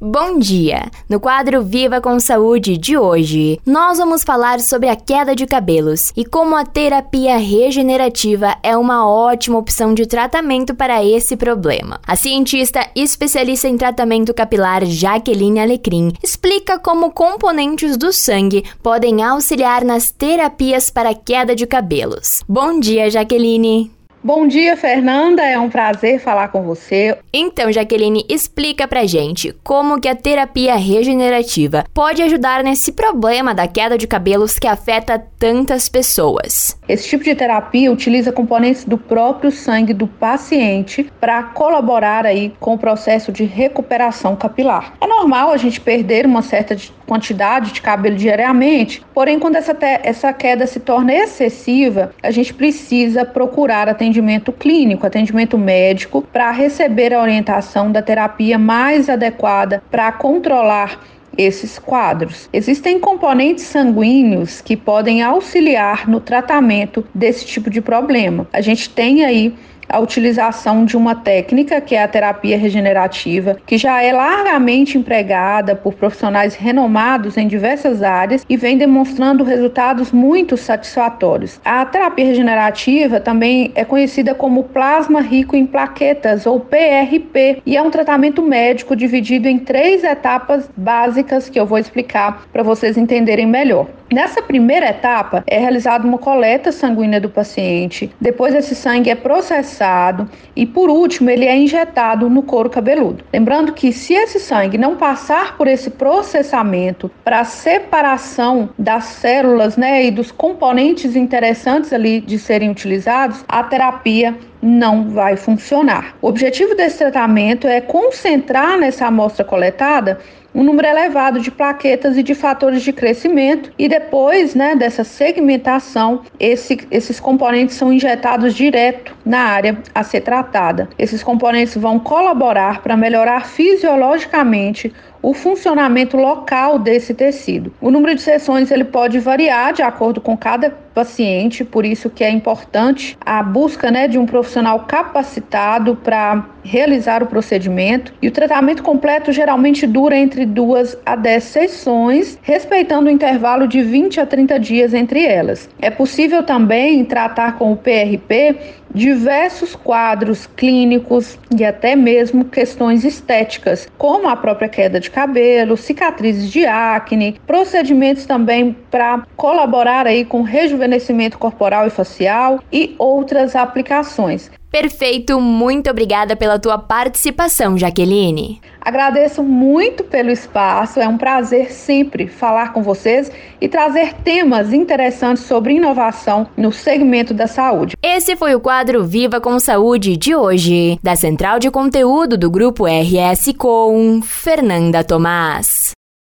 Bom dia! No quadro Viva com Saúde de hoje, nós vamos falar sobre a queda de cabelos e como a terapia regenerativa é uma ótima opção de tratamento para esse problema. A cientista especialista em tratamento capilar Jaqueline Alecrim explica como componentes do sangue podem auxiliar nas terapias para queda de cabelos. Bom dia, Jaqueline! Bom dia, Fernanda. É um prazer falar com você. Então, Jaqueline, explica pra gente como que a terapia regenerativa pode ajudar nesse problema da queda de cabelos que afeta tantas pessoas. Esse tipo de terapia utiliza componentes do próprio sangue do paciente para colaborar aí com o processo de recuperação capilar. É normal a gente perder uma certa quantidade de cabelo diariamente, porém quando essa, essa queda se torna excessiva, a gente precisa procurar atendimento clínico, atendimento médico, para receber a orientação da terapia mais adequada para controlar esses quadros. Existem componentes sanguíneos que podem auxiliar no tratamento desse tipo de problema. A gente tem aí a utilização de uma técnica que é a terapia regenerativa, que já é largamente empregada por profissionais renomados em diversas áreas e vem demonstrando resultados muito satisfatórios. A terapia regenerativa também é conhecida como plasma rico em plaquetas ou PRP e é um tratamento médico dividido em três etapas básicas que eu vou explicar para vocês entenderem melhor. Nessa primeira etapa é realizada uma coleta sanguínea do paciente, depois esse sangue é processado e por último ele é injetado no couro cabeludo. Lembrando que se esse sangue não passar por esse processamento para separação das células, né, e dos componentes interessantes ali de serem utilizados, a terapia não vai funcionar. O objetivo desse tratamento é concentrar nessa amostra coletada um número elevado de plaquetas e de fatores de crescimento e depois né, dessa segmentação, esse, esses componentes são injetados direto na área a ser tratada. Esses componentes vão colaborar para melhorar fisiologicamente o funcionamento local desse tecido. O número de sessões ele pode variar de acordo com cada paciente, por isso que é importante a busca né, de um profissional capacitado para realizar o procedimento. E o tratamento completo geralmente dura entre duas a 10 sessões, respeitando o intervalo de 20 a 30 dias entre elas. É possível também tratar com o PRP diversos quadros clínicos e até mesmo questões estéticas, como a própria queda de cabelo, cicatrizes de acne, procedimentos também para colaborar aí com rejuvenescimento corporal e facial e outras aplicações. Perfeito, muito obrigada pela tua participação, Jaqueline. Agradeço muito pelo espaço, é um prazer sempre falar com vocês e trazer temas interessantes sobre inovação no segmento da saúde. Esse foi o quadro Viva com Saúde de hoje, da Central de Conteúdo do Grupo RS com Fernanda Tomás.